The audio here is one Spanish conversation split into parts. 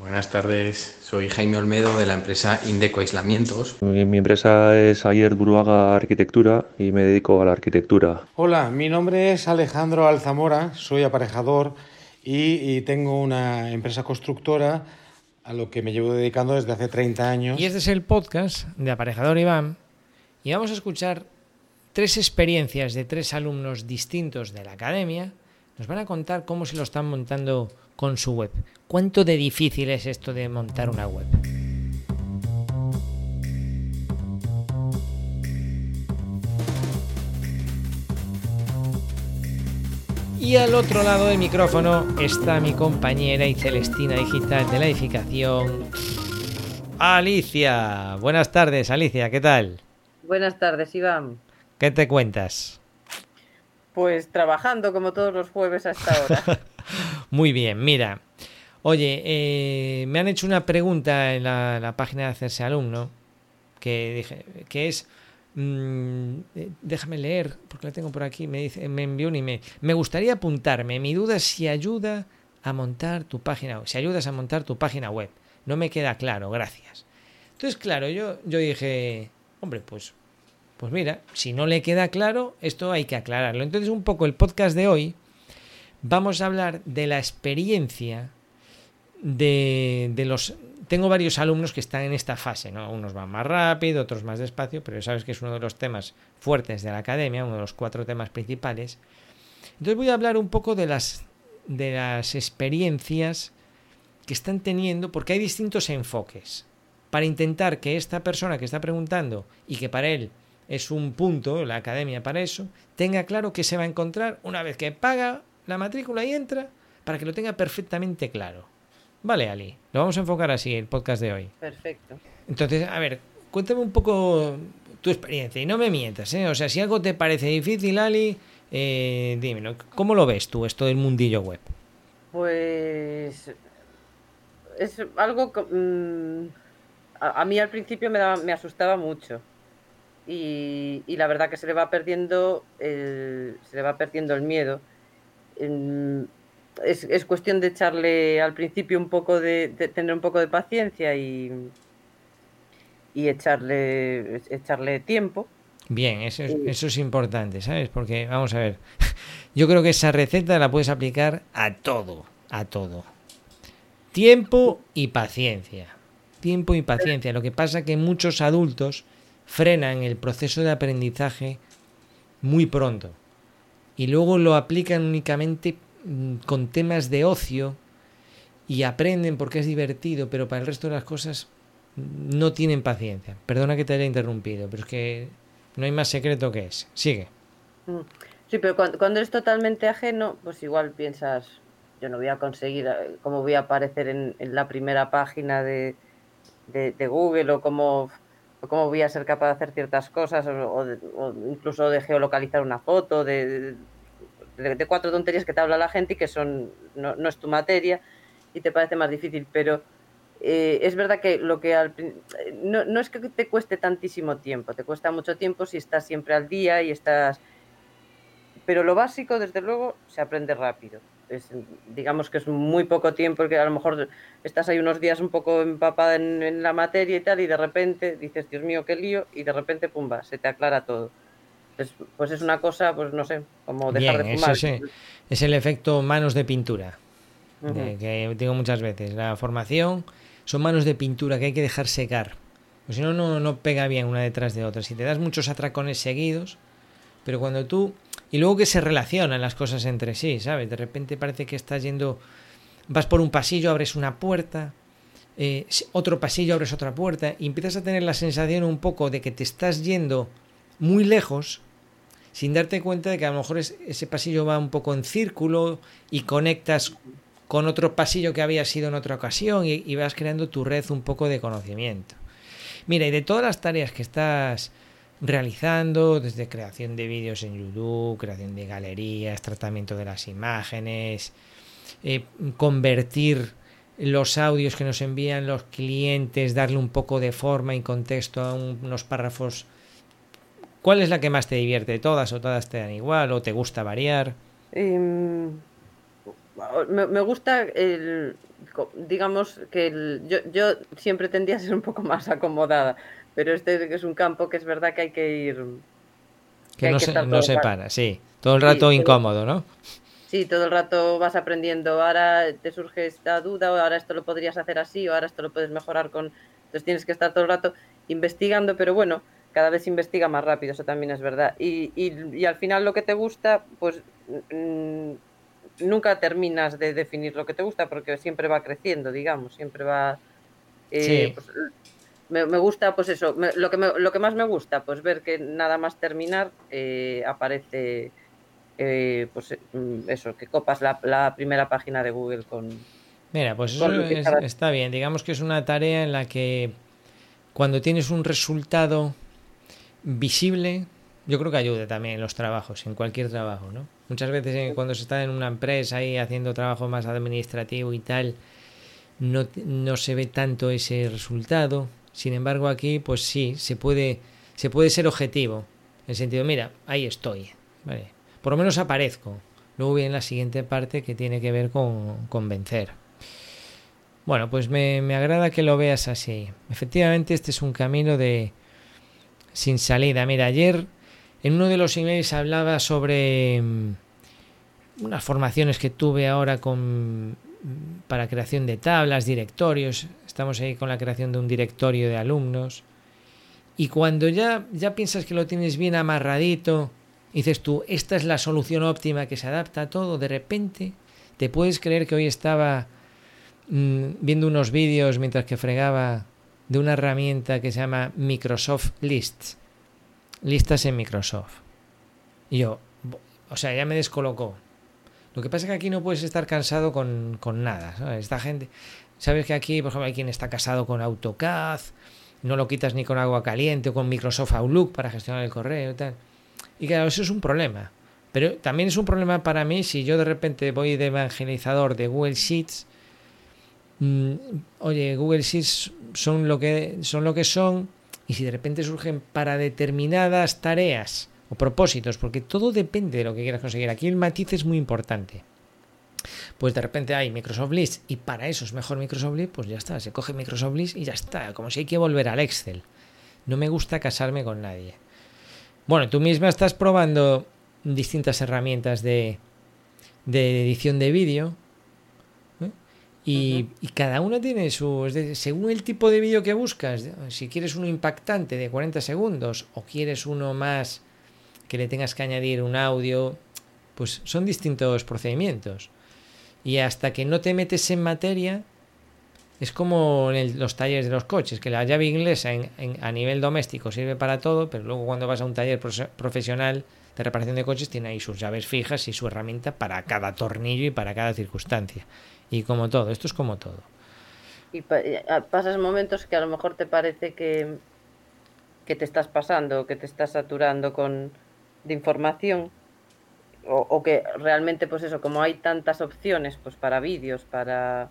Buenas tardes, soy Jaime Olmedo de la empresa Indeco Aislamientos. Mi, mi empresa es Ayer Buruaga Arquitectura y me dedico a la arquitectura. Hola, mi nombre es Alejandro Alzamora, soy aparejador y, y tengo una empresa constructora a lo que me llevo dedicando desde hace 30 años. Y este es el podcast de Aparejador Iván y vamos a escuchar tres experiencias de tres alumnos distintos de la academia. Nos van a contar cómo se lo están montando con su web. ¿Cuánto de difícil es esto de montar una web? Y al otro lado del micrófono está mi compañera y Celestina Digital de la edificación, Alicia. Buenas tardes, Alicia, ¿qué tal? Buenas tardes, Iván. ¿Qué te cuentas? Pues trabajando como todos los jueves hasta ahora. Muy bien, mira. Oye, eh, me han hecho una pregunta en la, página de Hacerse Alumno que, dije, que es Mm, eh, déjame leer, porque la tengo por aquí. Me, dice, me envió un email. Me gustaría apuntarme. Mi duda es si ayuda a montar tu página web. Si ayudas a montar tu página web. No me queda claro, gracias. Entonces, claro, yo, yo dije, hombre, pues, pues mira, si no le queda claro, esto hay que aclararlo. Entonces, un poco el podcast de hoy, vamos a hablar de la experiencia de, de los tengo varios alumnos que están en esta fase, ¿no? Unos van más rápido, otros más despacio, pero sabes que es uno de los temas fuertes de la academia, uno de los cuatro temas principales. Entonces voy a hablar un poco de las, de las experiencias que están teniendo, porque hay distintos enfoques. Para intentar que esta persona que está preguntando y que para él es un punto, la academia para eso, tenga claro que se va a encontrar una vez que paga la matrícula y entra, para que lo tenga perfectamente claro. Vale, Ali, lo vamos a enfocar así el podcast de hoy. Perfecto. Entonces, a ver, cuéntame un poco tu experiencia y no me mientas, ¿eh? O sea, si algo te parece difícil, Ali, eh, dímelo. ¿Cómo lo ves tú, esto del mundillo web? Pues es algo que mmm, a, a, mí al principio me, daba, me asustaba mucho y, y, la verdad que se le va perdiendo el, se le va perdiendo el miedo. Es, es, cuestión de echarle al principio un poco de, de, tener un poco de paciencia y, y echarle, echarle tiempo. Bien, eso es, eso es importante, ¿sabes? Porque, vamos a ver, yo creo que esa receta la puedes aplicar a todo, a todo. Tiempo y paciencia. Tiempo y paciencia. Lo que pasa es que muchos adultos frenan el proceso de aprendizaje muy pronto y luego lo aplican únicamente con temas de ocio y aprenden porque es divertido, pero para el resto de las cosas no tienen paciencia. Perdona que te haya interrumpido, pero es que no hay más secreto que ese. Sigue. Sí, pero cuando, cuando es totalmente ajeno, pues igual piensas, yo no voy a conseguir, cómo voy a aparecer en, la primera página de, de, de Google o cómo, cómo voy a ser capaz de hacer ciertas cosas o, o, o incluso de geolocalizar una foto, de, cuatro tonterías que te habla la gente y que son no, no es tu materia y te parece más difícil, pero eh, es verdad que lo que al, no, no, es que te cueste tantísimo tiempo, te cuesta mucho tiempo si estás siempre al día y estás... Pero lo básico, desde luego, se aprende rápido. Es, digamos que es muy poco tiempo, porque a lo mejor estás ahí unos días un poco empapada en, en, la materia y tal, y de repente dices, Dios mío, qué lío, y de repente, pumba, se te aclara todo. Es, pues es una cosa, pues no sé, como dejar Bien, de fumar. Es, es el efecto manos de pintura, uh -huh. que digo muchas veces. La formación son manos de pintura que hay que dejar secar. Pues si no, no, no pega bien una detrás de otra. Si te das muchos atracones seguidos, pero cuando tú... Y luego que se relacionan las cosas entre sí, ¿sabes? De repente parece que estás yendo... Vas por un pasillo, abres una puerta, eh, otro pasillo, abres otra puerta, y empiezas a tener la sensación un poco de que te estás yendo muy lejos sin darte cuenta de que a lo mejor es, ese pasillo va un poco en círculo y conectas con otro pasillo que había sido en otra ocasión y, y, vas creando tu red un poco de conocimiento. Mira, y de todas las tareas que estás realizando, desde creación de vídeos en YouTube, creación de galerías, tratamiento de las imágenes, eh, convertir los audios que nos envían los clientes, darle un poco de forma y contexto a un, unos párrafos ¿Cuál es la que más te divierte? ¿Todas o todas te dan igual o te gusta variar? Eh, me, me, gusta el, digamos que yo, yo siempre tendía a ser un poco más acomodada, pero este es un campo que es verdad que hay que ir... Que, no, se, no se para, sí. Todo el rato incómodo, ¿no? Sí, todo el rato vas aprendiendo. Ahora te surge esta duda, o ahora esto lo podrías hacer así, o ahora esto lo puedes mejorar con... Entonces tienes que estar todo el rato investigando, pero bueno, cada vez se investiga más rápido, eso también es verdad. Y, y, y al final lo que te gusta, pues mmm, nunca terminas de definir lo que te gusta porque siempre va creciendo, digamos, siempre va... Eh, Sí. pues, me, me gusta, pues eso, me- lo, que me- lo que más me gusta, pues ver que nada más terminar eh, aparece, eh, pues mm, eso, que copas la, la primera página de Google con... Mira, pues eso Con es- está bien. Digamos que es una tarea en la que cuando tienes un resultado visible, yo creo que ayuda también en los trabajos, en cualquier trabajo, ¿no? Muchas veces cuando se está en una empresa ahí haciendo trabajo más administrativo y tal, no, no se ve tanto ese resultado. Sin embargo, aquí, pues sí, se puede, se puede ser objetivo. En el sentido, mira, ahí estoy. Por lo menos aparezco. Luego viene la siguiente parte que tiene que ver con, con vencer. Bueno, pues me, me agrada que lo veas así. Efectivamente, este es un camino de sin salida. Mira, ayer en uno de los emails hablaba sobre mm, unas formaciones que tuve ahora con para creación de tablas, directorios. Estamos ahí con la creación de un directorio de alumnos. Y cuando ya, ya piensas que lo tienes bien amarradito, dices tú, esta es la solución óptima que se adapta a todo, de repente te puedes creer que hoy estaba mm, viendo unos vídeos mientras que fregaba de una herramienta que se llama Microsoft Lists. Listas en Microsoft. Y yo, o sea, ya me descolocó. Lo que pasa es que aquí no puedes estar cansado con, con nada. ¿sabes? Esta gente, sabes que aquí, por ejemplo, hay quien está casado con AutoCAD, no lo quitas ni con agua caliente o con Microsoft Outlook para gestionar el correo y tal. Y claro, eso es un problema. Pero también es un problema para mí si yo de repente voy de evangelizador de Google Sheets. mm, oye, Google Sheets son lo que son lo que son y si de repente surgen para determinadas tareas o propósitos, porque todo depende de lo que quieras conseguir. Aquí el matiz es muy importante. Pues de repente hay Microsoft List y para eso es mejor Microsoft List, pues ya está, se coge Microsoft List y ya está, como si hay que volver al Excel. No me gusta casarme con nadie. Bueno, tú misma estás probando distintas herramientas de, de edición de vídeo. ¿eh? Y, y cada una tiene su. decir, según el tipo de vídeo que buscas, si quieres uno impactante de 40 segundos o quieres uno más que le tengas que añadir un audio, pues son distintos procedimientos. Y hasta que no te metes en materia, es como en los talleres de los coches, que la llave inglesa en- a nivel doméstico sirve para todo, pero luego cuando vas a un taller profesional de reparación de coches tiene ahí sus llaves fijas y su herramienta para cada tornillo y para cada circunstancia. Y como todo, esto es como todo. Y, ah, pasas momentos que a lo mejor te parece que, que te estás pasando, que te estás saturando con, de información, o, o que realmente, pues eso, como hay tantas opciones, pues para vídeos, para,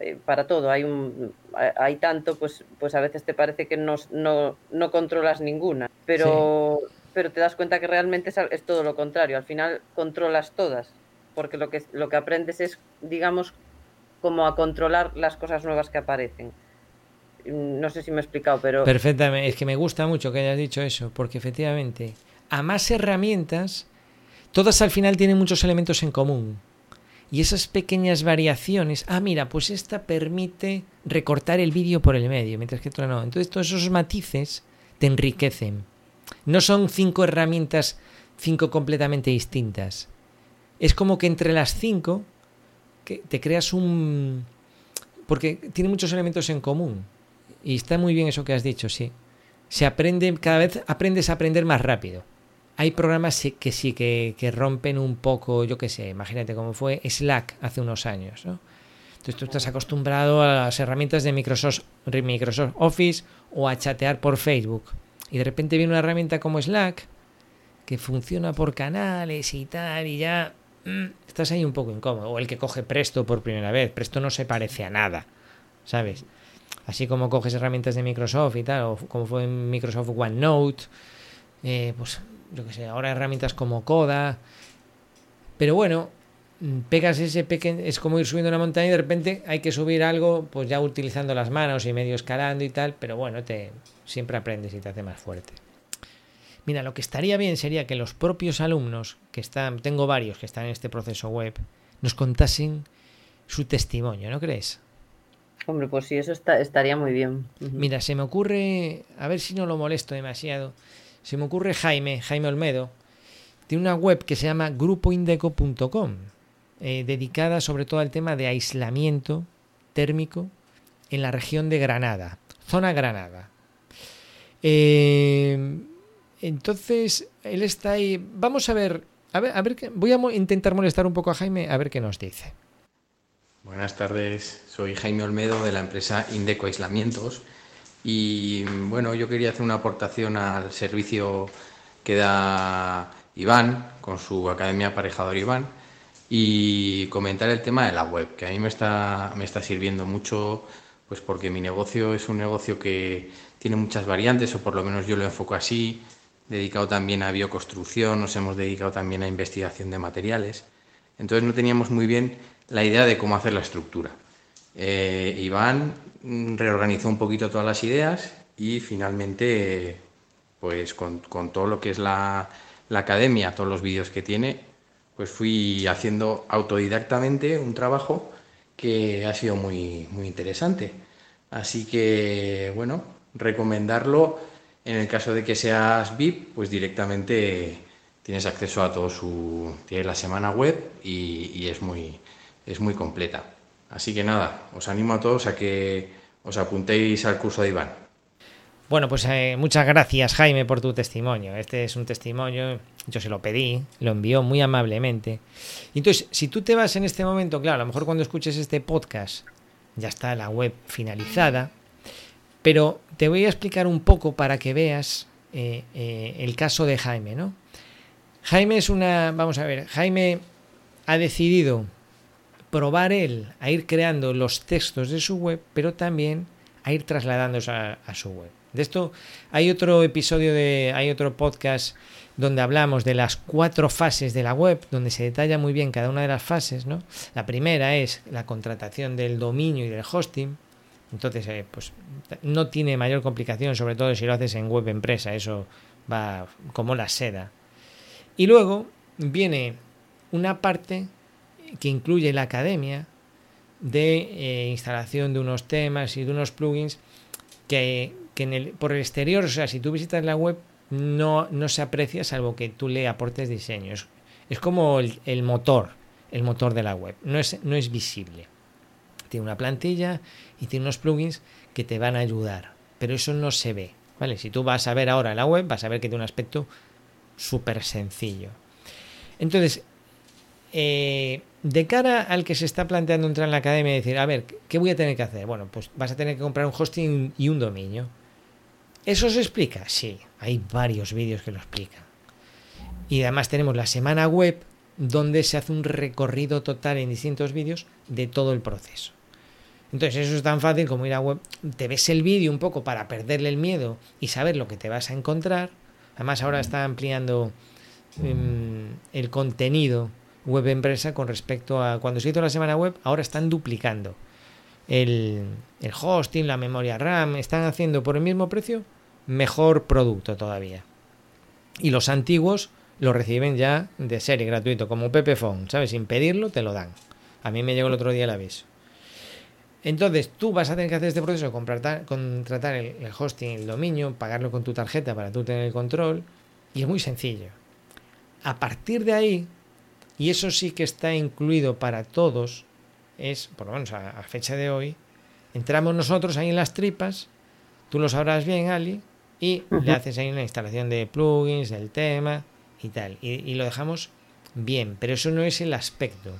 eh, para todo, hay, un, hay- hay tanto, pues, pues a veces te parece que no, no, no controlas ninguna, pero, pero te das cuenta que realmente es, es todo lo contrario, al final controlas todas, porque lo que, lo que aprendes es, digamos, como a controlar las cosas nuevas que aparecen. Mm, No sé si me he explicado, pero Perfectamente, es que me gusta mucho que hayas dicho eso, porque efectivamente, a más herramientas, todas al final tienen muchos elementos en común. Y esas pequeñas variaciones, ah, mira, pues esta permite recortar el vídeo por el medio, mientras que otra no. Entonces todos esos matices te enriquecen. No son cinco herramientas, cinco completamente distintas. Es como que entre las cinco que te creas un... Porque tiene muchos elementos en común. Y está muy bien eso que has dicho, sí. Se aprende, cada vez aprendes a aprender más rápido. Hay programas que sí, que, que rompen un poco, yo qué sé, imagínate cómo fue Slack hace unos años, ¿no? Entonces tú estás acostumbrado a las herramientas de Microsoft, Microsoft Office o a chatear por Facebook. Y de repente viene una herramienta como Slack que funciona por canales y tal, y ya mm, estás ahí un poco incómodo. O el que coge Presto por primera vez. Presto no se parece a nada, ¿sabes? Así como coges herramientas de Microsoft y tal, o como fue en Microsoft OneNote, eh, pues yo que sé, ahora herramientas como Coda. Pero bueno, mm, pegas ese pequeño, es como ir subiendo una montaña y de repente hay que subir algo, pues ya utilizando las manos y medio escalando y tal, pero bueno, te siempre aprendes y te hace más fuerte. Mira, lo que estaría bien sería que los propios alumnos, que están, tengo varios que están en este proceso web, nos contasen su testimonio, ¿no crees? Hombre, pues sí, eso está, estaría muy bien. Mira, se me ocurre, a ver si no lo molesto demasiado, se me ocurre Jaime, Jaime Olmedo, tiene una web que se llama grupoindeco.com, eh, dedicada sobre todo al tema de aislamiento térmico en la región de Granada, zona Granada. Eh, entonces, él está ahí. Vamos a ver, a ver, a ver, voy a intentar molestar un poco a Jaime a ver qué nos dice. Buenas tardes, soy Jaime Olmedo de la empresa Indeco Aislamientos y bueno, yo quería hacer una aportación al servicio que da Iván con su Academia Aparejador Iván y comentar el tema de la web, que a mí me está, me está sirviendo mucho pues porque mi negocio es un negocio que tiene muchas variantes o por lo menos yo lo enfoco así, dedicado también a bioconstrucción, nos hemos dedicado también a investigación de materiales. Entonces no teníamos muy bien la idea de cómo hacer la estructura. Eh, Iván reorganizó un poquito todas las ideas y finalmente, pues con, todo lo que es la, academia, todos los vídeos que tiene, pues fui haciendo autodidactamente un trabajo que ha sido muy, muy interesante. Así que, bueno, recomendarlo en el caso de que seas VIP, pues directamente tienes acceso a todo su... Tienes la semana web y es muy, es muy completa. Así que nada, os animo a todos a que os apuntéis al curso de Iván. Bueno, pues eh, muchas gracias Jaime por tu testimonio. Este es un testimonio, yo se lo pedí, lo envió muy amablemente. Entonces, si tú te vas en este momento, claro, a lo mejor cuando escuches este podcast ya está la web finalizada, pero te voy a explicar un poco para que veas eh, eh, el caso de Jaime, ¿no? Jaime es una, vamos a ver, Jaime ha decidido probar él a ir creando los textos de su web, pero también a ir trasladándose a, su web. De esto hay otro episodio de, hay otro podcast donde hablamos de las cuatro fases de la web, donde se detalla muy bien cada una de las fases, ¿no? La primera es la contratación del dominio y del hosting. Entonces, eh, pues no tiene mayor complicación, sobre todo si lo haces en web empresa, eso va como la seda. Y luego viene una parte que incluye la academia de eh, instalación de unos temas y de unos plugins que, el, por el exterior, o sea, si tú visitas la web, no, no se aprecia salvo que tú le aportes diseños. Es como el, motor, el motor de la web, no es, no es visible. Tiene una plantilla y tiene unos plugins que te van a ayudar, pero eso no se ve. ¿vale? Si tú vas a ver ahora la web, vas a ver que tiene un aspecto súper sencillo. Entonces, eh, de cara al que se está planteando entrar en la academia y decir, a ver, ¿qué voy a tener que hacer? Bueno, pues vas a tener que comprar un hosting y un dominio. ¿Eso se explica? Sí, hay varios vídeos que lo explican. Y además tenemos la semana web donde se hace un recorrido total en distintos vídeos de todo el proceso. Entonces eso es tan fácil como ir a web, te ves el vídeo un poco para perderle el miedo y saber lo que te vas a encontrar. Además ahora está ampliando em, el contenido web empresa con respecto a cuando se hizo la semana web, ahora están duplicando el, hosting, la memoria RAM, están haciendo por el mismo precio mejor producto todavía. Y los antiguos lo reciben ya de serie gratuito, como Pepephone, ¿sabes? Sin pedirlo te lo dan. A mí me llegó el otro día el aviso. Entonces tú vas a tener que hacer este proceso, contratar, contratar el, el hosting, el dominio, pagarlo con tu tarjeta para tú tener el control. Y es muy sencillo. A partir de ahí, y eso sí que está incluido para todos, es, por lo menos a, fecha de hoy, entramos nosotros ahí en las tripas, tú lo sabrás bien, Ali, y le haces ahí una instalación de plugins, del tema y tal, y, lo dejamos bien, pero eso no es el aspecto,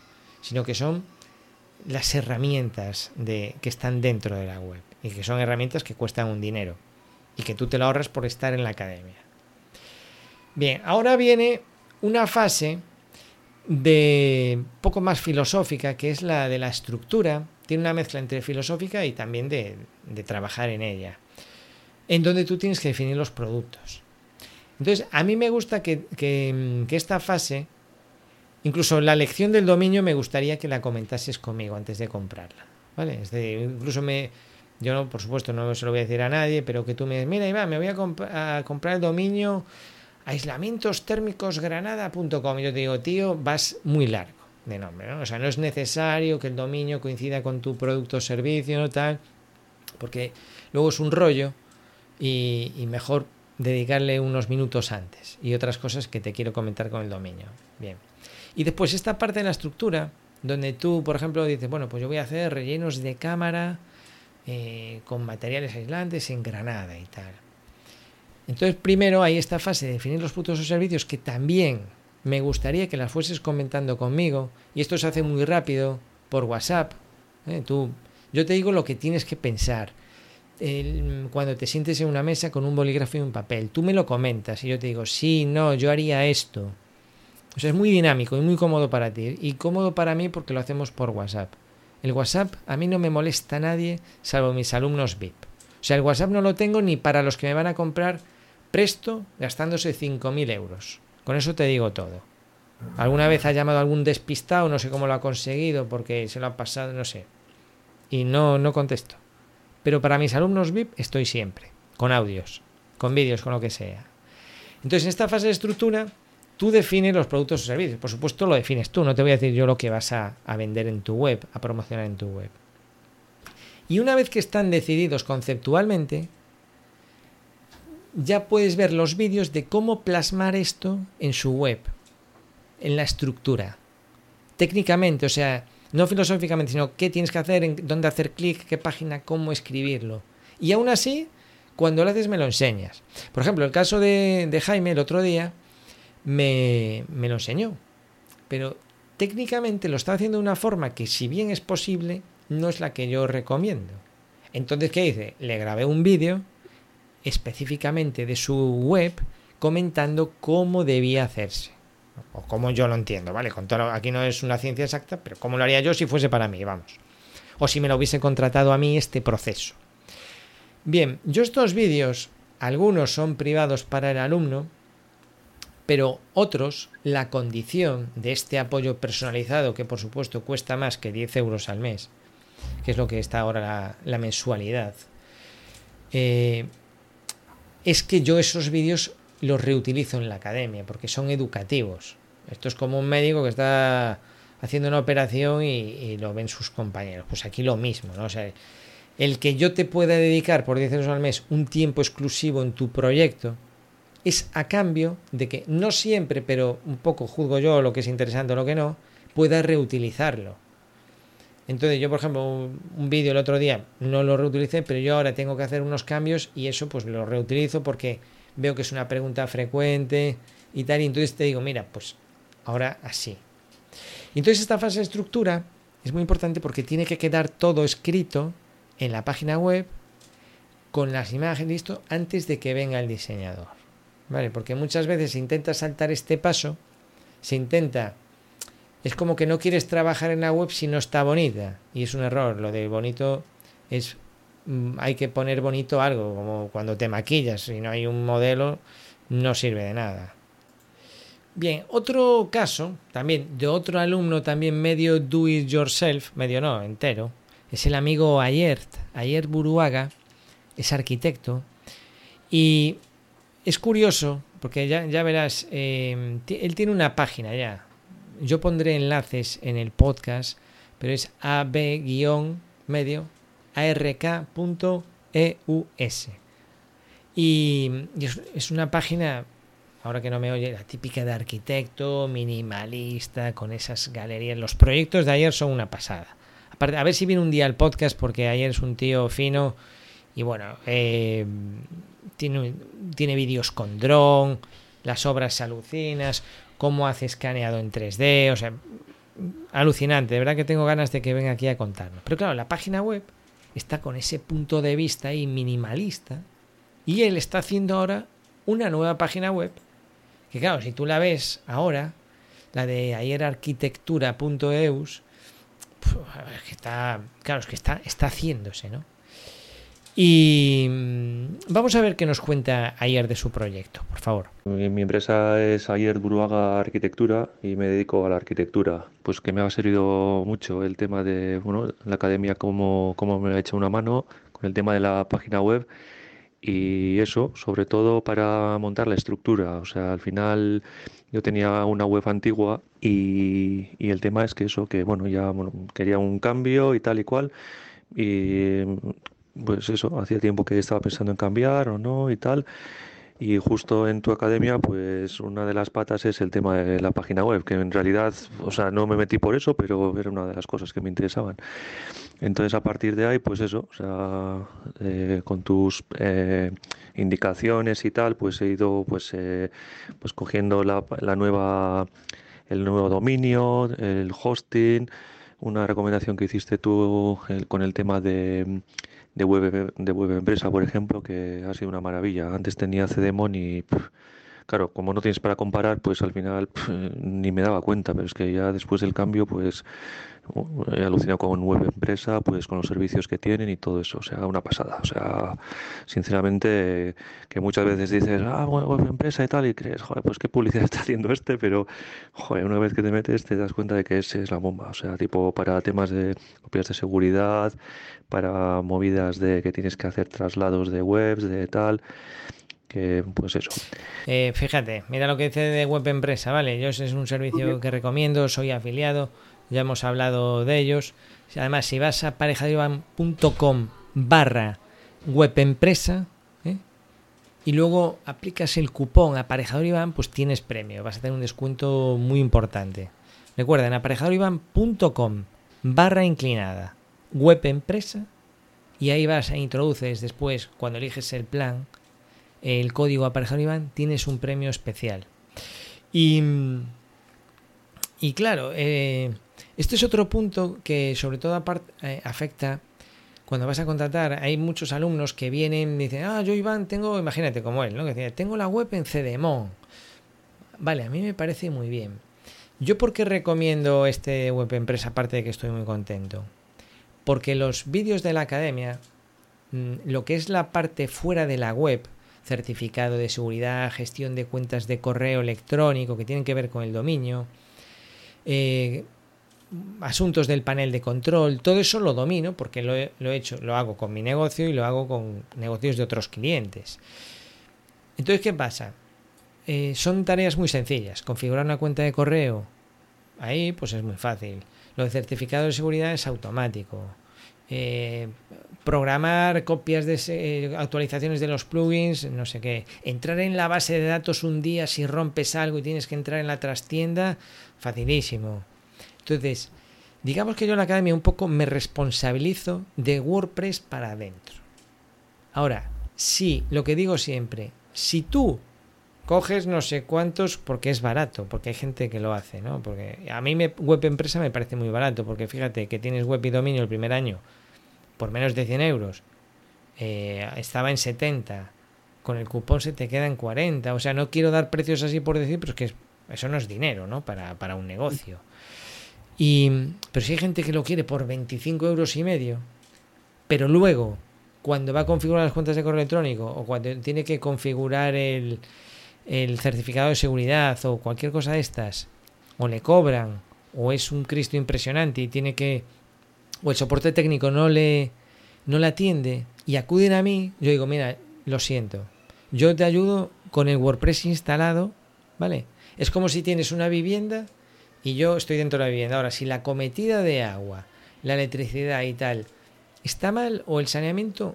sino que son las herramientas de, que están dentro de la web, y que son herramientas que cuestan un dinero, y que tú te lo ahorras por estar en la academia. Bien, ahora viene una fase de poco más filosófica, que es la de la estructura. Tiene una mezcla entre filosófica y también de, trabajar en ella, en donde tú tienes que definir los productos. Entonces, a mí me gusta que, esta fase incluso la elección del dominio me gustaría que la comentases conmigo antes de comprarla. ¿Vale? Es de, incluso me. Yo, por supuesto, no se lo voy a decir a nadie, pero que tú me digas, mira, Iván, me voy a, comp a comprar el dominio aislamientostérmicosgranada.com. Y yo te digo, tío, vas muy largo de nombre, ¿no? O sea, no es necesario que el dominio coincida con tu producto o servicio, ¿no? tal, porque luego es un rollo y, y, mejor dedicarle unos minutos antes y otras cosas que te quiero comentar con el dominio. Bien. Y después esta parte de la estructura, donde tú, por ejemplo, dices, bueno, pues yo voy a hacer rellenos de cámara eh, con materiales aislantes en granada y tal. Entonces, primero hay esta fase de definir los puntos o servicios que también me gustaría que las fueses comentando conmigo. Y esto se hace muy rápido por WhatsApp. ¿eh? Tú, yo te digo lo que tienes que pensar. Cuando te sientes en una mesa con un bolígrafo y un papel, tú me lo comentas y yo te digo, sí, no, yo haría esto. O sea, es muy dinámico y muy cómodo para ti. Y cómodo para mí porque lo hacemos por WhatsApp. El WhatsApp a mí no me molesta nadie salvo mis alumnos VIP. O sea, el WhatsApp no lo tengo ni para los que me van a comprar presto gastándose 5.000 euros. Con eso te digo todo. Alguna vez ha llamado algún despistado, no sé cómo lo ha conseguido porque se lo ha pasado, no sé. Y no, no contesto. Pero para mis alumnos VIP estoy siempre, con audios, con vídeos, con lo que sea. Entonces, en esta fase de estructura, tú defines los productos o servicios. Por supuesto, lo defines tú. No te voy a decir yo lo que vas a, a, vender en tu web, a promocionar en tu web. Y una vez que están decididos conceptualmente, ya puedes ver los vídeos de cómo plasmar esto en su web, en la estructura. Técnicamente, o sea, no filosóficamente, sino qué tienes que hacer, en dónde hacer clic, qué página, cómo escribirlo. Y aún así, cuando lo haces me lo enseñas. Por ejemplo, el caso de, Jaime el otro día, me, me, lo enseñó. Pero técnicamente lo está haciendo de una forma que si bien es posible, no es la que yo recomiendo. Entonces, ¿qué hice? Le grabé un vídeo específicamente de su web comentando cómo debía hacerse. O cómo yo lo entiendo, ¿vale? Con todo, aquí no es una ciencia exacta, pero cómo lo haría yo si fuese para mí, vamos. O si me lo hubiese contratado a mí este proceso. Bien, yo estos vídeos, algunos son privados para el alumno, pero otros, la condición de este apoyo personalizado, que por supuesto cuesta más que 10 euros al mes, que es lo que está ahora la, la mensualidad, eh, es que yo esos vídeos los reutilizo en la academia, porque son educativos. Esto es como un médico que está haciendo una operación y, lo ven sus compañeros. Pues aquí lo mismo, ¿no? O sea, el que yo te pueda dedicar por 10 euros al mes un tiempo exclusivo en tu proyecto, es a cambio de que no siempre, pero un poco juzgo yo lo que es interesante o lo que no, pueda reutilizarlo. Entonces yo, por ejemplo, un, vídeo el otro día no lo reutilicé, pero yo ahora tengo que hacer unos cambios y eso pues lo reutilizo porque veo que es una pregunta frecuente y tal, y entonces te digo, mira, pues ahora así. Entonces esta fase de estructura es muy importante porque tiene que quedar todo escrito en la página web con las imágenes listo antes de que venga el diseñador. ¿Vale? Porque muchas veces se intenta saltar este paso, se intenta es como que no quieres trabajar en la web si no está bonita. Y es un error. Lo de bonito es. Hay que poner bonito algo, como cuando te maquillas. Si no hay un modelo, no sirve de nada. Bien, otro caso, también de otro alumno, también medio do it yourself, medio no, entero, es el amigo Ayert, Ayert Buruaga, es arquitecto. Y es curioso, porque ya, ya verás, eh, él tiene una página ya, yo pondré enlaces en el podcast, pero es ab-medio ark.eus. Y, es, una página, ahora que no me oye, la típica de arquitecto, minimalista, con esas galerías. Los proyectos de ayer son una pasada. A ver si viene un día el podcast, porque ayer es un tío fino y bueno, eh, tiene, tiene vídeos con dron, las obras alucinas, cómo hace escaneado en 3D, o sea, alucinante, de verdad que tengo ganas de que venga aquí a contarnos. Pero claro, la página web está con ese punto de vista ahí minimalista y él está haciendo ahora una nueva página web que claro, si tú la ves ahora, la de ayerarquitectura.eus, que está, claro, es que está, está haciéndose, ¿no? Y mm, vamos a ver qué nos cuenta Ayer de su proyecto, por favor. Mi, empresa es Ayer Buruaga Arquitectura y me dedico a la arquitectura. Pues que me ha servido mucho el tema de bueno, la academia, cómo, cómo me ha hecho una mano con el tema de la página web y eso, sobre todo para montar la estructura. O sea, al final yo tenía una web antigua y, y el tema es que eso, que bueno, ya bueno, quería un cambio y tal y cual. Y pues eso, hacía tiempo que estaba pensando en cambiar o no y tal. Y justo en tu academia, pues una de las patas es el tema de la página web, que en realidad, o sea, no me metí por eso, pero era una de las cosas que me interesaban. Entonces, a partir de ahí, pues eso, o sea, eh, con tus eh, indicaciones y tal, pues he ido, pues, eh, pues cogiendo la, la nueva, el nuevo dominio, el hosting, una recomendación que hiciste tú el- con el tema de de web, de web empresa, por ejemplo, que ha sido una maravilla. Antes tenía CDMON y, claro, como no tienes para comparar, pues al final ni me daba cuenta, pero es que ya después del cambio, pues he alucinado con web empresa, pues con los servicios que tienen y todo eso, o sea, una pasada. O sea, sinceramente, que muchas veces dices, ah, web empresa y tal, y crees, joder, pues qué publicidad está haciendo este, pero, joder, una vez que te metes te das cuenta de que ese es la bomba. O sea, tipo para temas de copias de seguridad, para movidas de que tienes que hacer traslados de webs, de tal, que pues eso. Eh, fíjate, mira lo que dice de Web Empresa, ¿vale? Yo es un servicio que recomiendo, soy afiliado, ya hemos hablado de ellos. Además, si vas a parejadoiván.com barra webempresa ¿eh? y luego aplicas el cupón aparejador Iván, pues tienes premio, vas a tener un descuento muy importante. Recuerda, en aparejadoriván.com barra inclinada webempresa y ahí vas a introduces después, cuando eliges el plan, el código aparejador Iván, tienes un premio especial. Y, y claro, eh, este es otro punto que sobre todo eh, afecta cuando vas a contratar. Hay muchos alumnos que vienen y dicen, ah, yo Iván tengo, imagínate como él, ¿no? Que decía, tengo la web en CDMON. Vale, a mí me parece muy bien. ¿Yo por qué recomiendo este web empresa aparte de que estoy muy contento? Porque los vídeos de la academia, mm, lo que es la parte fuera de la web, certificado de seguridad, gestión de cuentas de correo electrónico que tienen que ver con el dominio, eh, asuntos del panel de control, todo eso lo domino porque lo he, hecho, lo hago con mi negocio y lo hago con negocios de otros clientes. Entonces, ¿qué pasa? Eh, son tareas muy sencillas. Configurar una cuenta de correo, ahí pues es muy fácil. Lo de certificado de seguridad es automático. Eh, programar copias de eh, actualizaciones de los plugins, no sé qué. Entrar en la base de datos un día si rompes algo y tienes que entrar en la trastienda, facilísimo. Entonces, digamos que yo en la academia un poco me responsabilizo de WordPress para adentro. Ahora, sí, lo que digo siempre, si tú coges no sé cuántos porque es barato, porque hay gente que lo hace, ¿no? Porque a mí me, web empresa me parece muy barato, porque fíjate que tienes web y dominio el primer año por menos de 100 euros, eh, estaba en 70, con el cupón se te queda en 40, o sea, no quiero dar precios así por decir, pero es que es- eso no es dinero, ¿no? Para, para un negocio. Y, pero si hay gente que lo quiere por 25 euros y medio, pero luego, cuando va a configurar las cuentas de correo electrónico o cuando tiene que configurar el, el certificado de seguridad o cualquier cosa de estas, o le cobran, o es un Cristo impresionante y tiene que, o el soporte técnico no le, no le atiende y acuden a mí, yo digo, mira, lo siento, yo te ayudo con el WordPress instalado, ¿vale? Es como si tienes una vivienda y yo estoy dentro de la vivienda. Ahora, si la cometida de agua, la electricidad y tal está mal o el saneamiento,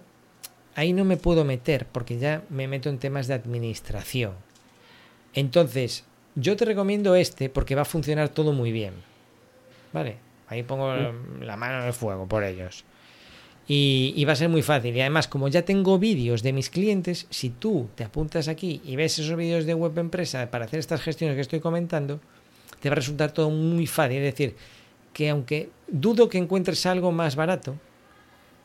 ahí no me puedo meter porque ya me meto en temas de administración. Entonces, yo te recomiendo este porque va a funcionar todo muy bien. ¿Vale? Ahí pongo la mano en el fuego por ellos. Y, y va a ser muy fácil. Y además, como ya tengo vídeos de mis clientes, si tú te apuntas aquí y ves esos vídeos de web empresa para hacer estas gestiones que estoy comentando, te va a resultar todo muy fácil. Es decir, que aunque dudo que encuentres algo más barato,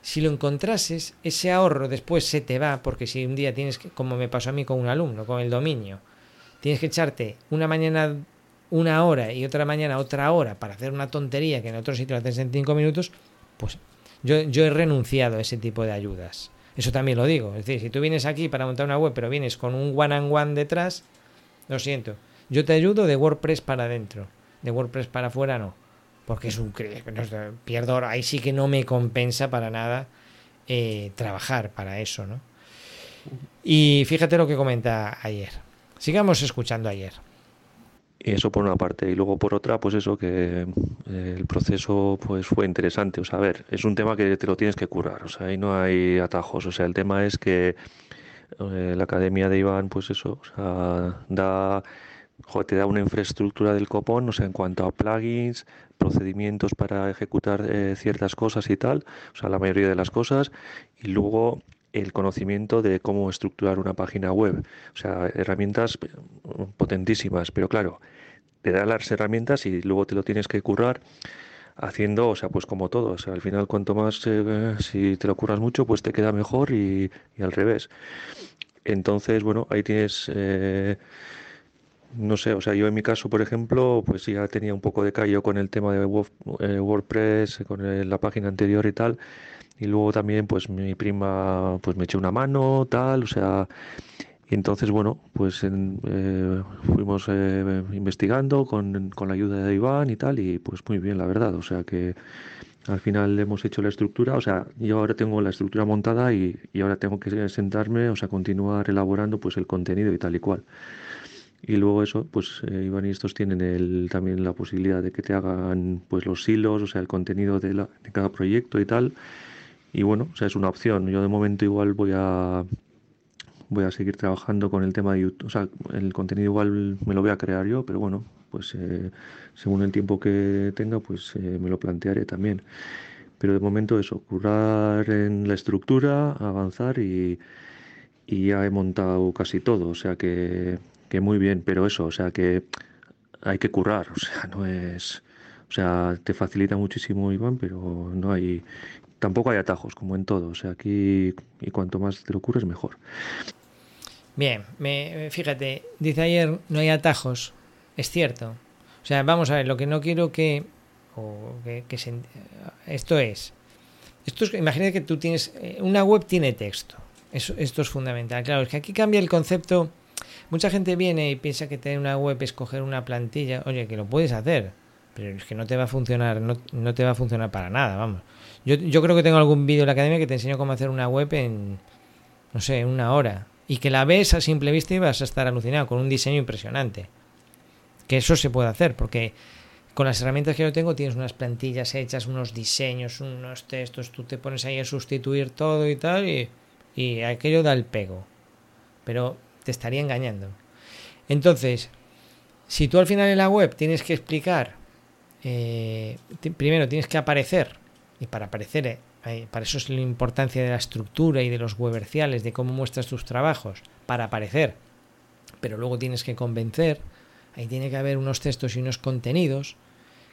si lo encontrases, ese ahorro después se te va, porque si un día tienes que, como me pasó a mí con un alumno, con el dominio, tienes que echarte una mañana una hora y otra mañana otra hora para hacer una tontería que en otro sitio lo haces en cinco minutos, pues yo, yo he renunciado a ese tipo de ayudas. Eso también lo digo. Es decir, si tú vienes aquí para montar una web, pero vienes con un one and one detrás, lo siento. Yo te ayudo de WordPress para adentro. De WordPress para afuera no. Porque es un... Pierdo, ahí sí que no me compensa para nada eh, trabajar para eso, ¿no? Y fíjate lo que comenta ayer. Sigamos escuchando ayer. Y eso por una parte. Y luego por otra, pues eso, que eh, el proceso pues fue interesante. O sea, a ver, es un tema que te lo tienes que curar. O sea, ahí no hay atajos. O sea, el tema es que eh, la academia de Iván, pues eso, o sea, da, te da una infraestructura del copón, o sea, en cuanto a plugins, procedimientos para ejecutar eh, ciertas cosas y tal, o sea, la mayoría de las cosas. Y luego el conocimiento de cómo estructurar una página web. O sea, herramientas potentísimas, pero claro, te da las herramientas y luego te lo tienes que currar haciendo, o sea, pues como todo. O sea, al final cuanto más, eh, si te lo curras mucho, pues te queda mejor y, al revés. Entonces, bueno, ahí tienes... Eh, no sé, o sea, yo en mi caso, por ejemplo, pues ya tenía un poco de callo con el tema de eh, WordPress, con la página anterior y tal, y luego también pues mi prima pues me echó una mano tal o sea y entonces bueno pues eh, fuimos eh, investigando con, con, la ayuda de Iván y tal y pues muy bien la verdad o sea que al final hemos hecho la estructura o sea yo ahora tengo la estructura montada y, y ahora tengo que sentarme o sea continuar elaborando pues el contenido y tal y cual y luego eso, pues eh, Iván y estos tienen el, también la posibilidad de que te hagan pues los hilos, o sea, el contenido de, la, de cada proyecto y tal. Y bueno, o sea, es una opción. Yo de momento igual voy a voy a seguir trabajando con el tema de YouTube. O sea, el contenido igual me lo voy a crear yo, pero bueno, pues eh, según el tiempo que tenga, pues eh, me lo plantearé también. Pero de momento eso, currar en la estructura, avanzar y, y ya he montado casi todo. O sea que, que muy bien, pero eso, o sea que hay que currar. O sea, no es... O sea, te facilita muchísimo Iván, pero no hay tampoco hay atajos, como en todo. O sea, aquí y cuanto más te lo ocurres, mejor. Bien, me, fíjate, dice ayer no hay atajos. Es cierto. O sea, vamos a ver, lo que no quiero que. O que, esto es. Esto es. Imagínate que tú tienes. Eh, una web tiene texto. Eso, esto es fundamental. Claro, es que aquí cambia el concepto. Mucha gente viene y piensa que tener una web es coger una plantilla. Oye, que lo puedes hacer. Pero es que no te va a funcionar. No, no te va a funcionar para nada, vamos. Yo, yo creo que tengo algún vídeo en la academia que te enseño cómo hacer una web en, no sé, una hora. Y que la ves a simple vista y vas a estar alucinado con un diseño impresionante. Que eso se puede hacer, porque con las herramientas que yo tengo tienes unas plantillas hechas, unos diseños, unos textos, tú te pones ahí a sustituir todo y tal, y, y aquello da el pego. Pero te estaría engañando. Entonces, si tú al final en la web tienes que explicar, eh, primero tienes que aparecer y para aparecer, eh, para eso es la importancia de la estructura y de los weberciales, de cómo muestras tus trabajos, para aparecer. Pero luego tienes que convencer, ahí tiene que haber unos textos y unos contenidos,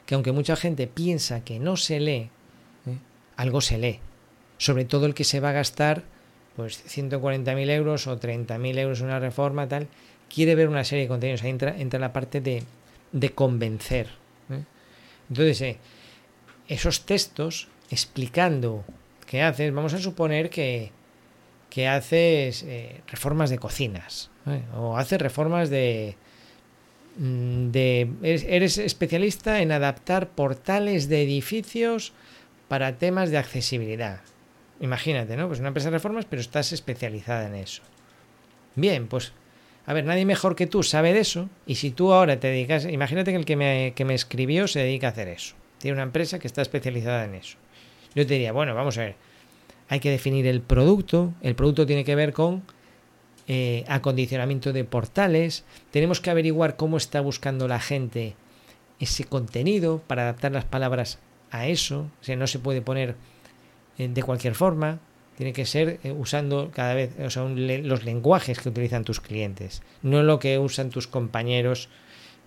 que aunque mucha gente piensa que no se lee, ¿eh? algo se lee. Sobre todo el que se va a gastar pues 140.000 euros o 30.000 euros en una reforma, tal, quiere ver una serie de contenidos. Ahí entra, entra la parte de, de convencer. ¿eh? Entonces, esos textos explicando qué haces, vamos a suponer que, que haces eh, reformas de cocinas ¿eh? o haces reformas de, mm, de eres especialista en adaptar portales de edificios para temas de accesibilidad. Imagínate, ¿no? Pues una empresa de reformas, pero estás especializada en eso. Bien, pues, a ver, nadie mejor que tú sabe de eso. Y si tú ahora te dedicas, imagínate que el que me, que me escribió se dedica a hacer eso. Tiene una empresa que está especializada en eso. Yo te diría, bueno, vamos a ver, hay que definir el producto, el producto tiene que ver con eh, acondicionamiento de portales, tenemos que averiguar cómo está buscando la gente ese contenido para adaptar las palabras a eso, o sea, no se puede poner eh, de cualquier forma, tiene que ser eh, usando cada vez los lenguajes que utilizan tus clientes, no lo que usan tus compañeros.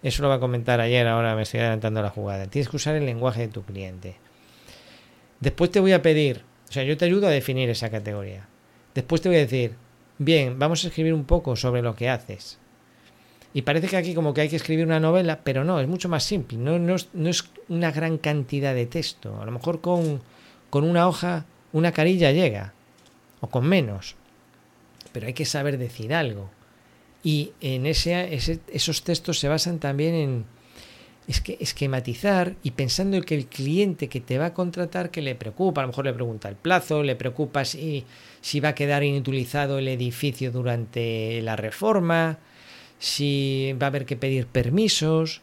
Eso lo va a comentar ayer, ahora me estoy adelantando la jugada. Tienes que usar el lenguaje de tu cliente. Después te voy a pedir, o sea, yo te ayudo a definir esa categoría. Después te voy a decir, bien, vamos a escribir un poco sobre lo que haces. Y parece que aquí como que hay que escribir una novela, pero no, es mucho más simple, no, no, es, no es, una gran cantidad de texto. A lo mejor con, con una hoja, una carilla llega. o con menos. Pero hay que saber decir algo. Y en ese, esos textos se basan también en es que esquematizar y pensando que el cliente que te va a contratar que le preocupa, a lo mejor le pregunta el plazo, le preocupa si, si va a quedar inutilizado el edificio durante la reforma, si va a haber que pedir permisos.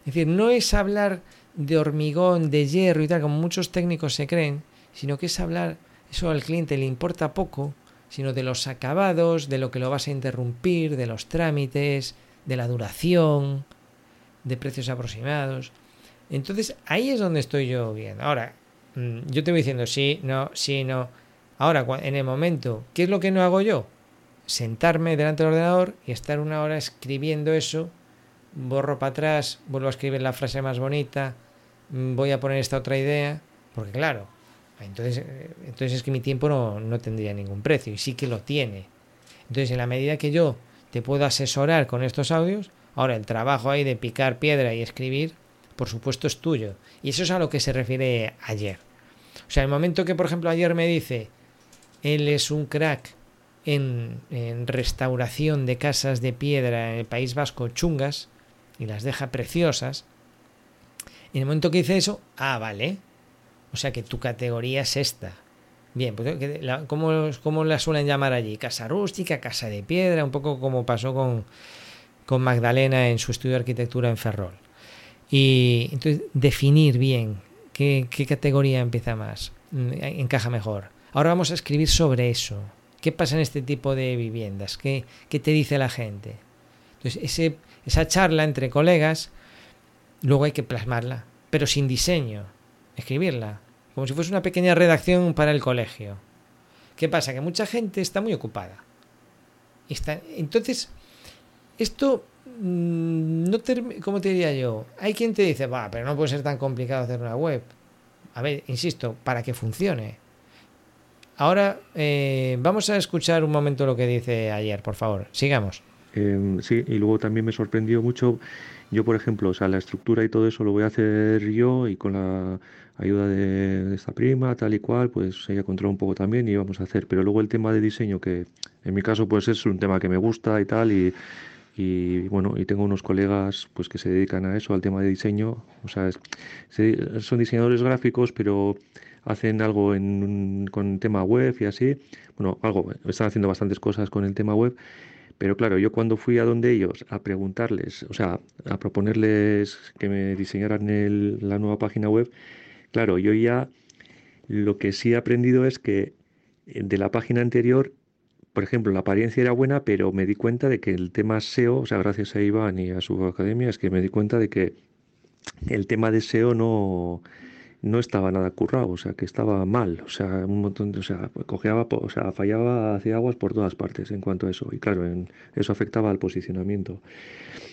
Es decir, no es hablar de hormigón, de hierro y tal, como muchos técnicos se creen, sino que es hablar, eso al cliente le importa poco, sino de los acabados, de lo que lo vas a interrumpir, de los trámites, de la duración, de precios aproximados. Entonces ahí es donde estoy yo viendo. Ahora, mm, yo te voy diciendo sí, no, sí, no. Ahora, en el momento, ¿qué es lo que no hago yo? Sentarme delante del ordenador y estar una hora escribiendo eso, borro para atrás, vuelvo a escribir la frase más bonita, mm, voy a poner esta otra idea, porque claro, entonces, eh, entonces es que mi tiempo no, no tendría ningún precio y sí que lo tiene. Entonces, en la medida que yo te puedo asesorar con estos audios, ahora el trabajo ahí de picar piedra y escribir, por supuesto es tuyo. Y eso es a lo que se refiere ayer. O sea, el momento que, por ejemplo, ayer me dice, él es un crack en, en restauración de casas de piedra en el País Vasco chungas y las deja preciosas, en el momento que dice eso, ah, vale, o sea que tu categoría es esta. Bien, pues ¿cómo, la suelen llamar allí? Casa rústica, casa de piedra, un poco como pasó con, con Magdalena en su estudio de arquitectura en Ferrol. Y entonces definir bien qué, qué categoría empieza más, mm, encaja mejor. Ahora vamos a escribir sobre eso. ¿Qué pasa en este tipo de viviendas? ¿Qué, qué te dice la gente? Entonces, ese, esa charla entre colegas, luego hay que plasmarla, pero sin diseño escribirla, como si fuese una pequeña redacción para el colegio. ¿Qué pasa? Que mucha gente está muy ocupada. Está, entonces, esto, mm, no ¿cómo te diría yo? Hay quien te dice, va, pero no puede ser tan complicado hacer una web. A ver, insisto, para que funcione. Ahora eh, vamos a escuchar un momento lo que dice ayer, por favor. Sigamos. Em, sí, y luego también me sorprendió mucho yo, por ejemplo, o sea, la estructura y todo eso lo voy a hacer yo y con la ayuda de, esta prima, tal y cual, pues ella controla un poco también y vamos a hacer. Pero luego el tema de diseño, que en mi caso pues es un tema que me gusta y tal, y, y bueno, y tengo unos colegas pues que se dedican a eso, al tema de diseño. O sea, son diseñadores gráficos, pero hacen algo en, con tema web y así. Bueno, algo, están haciendo bastantes cosas con el tema web pero claro, yo cuando fui a donde ellos a preguntarles, o sea, a proponerles que me diseñaran el, la nueva página web, claro, yo ya lo que sí he aprendido es que eh, de la página anterior, por ejemplo, la apariencia era buena, pero me di cuenta de que el tema SEO, o sea, gracias a Iván y a su academia, es que me di cuenta de que el tema de SEO no, no estaba nada currado, o sea, que estaba mal, o sea, un montón de, o sea, cojeaba, o sea, fallaba hacia aguas por todas partes en cuanto a eso, y claro, eso afectaba al posicionamiento.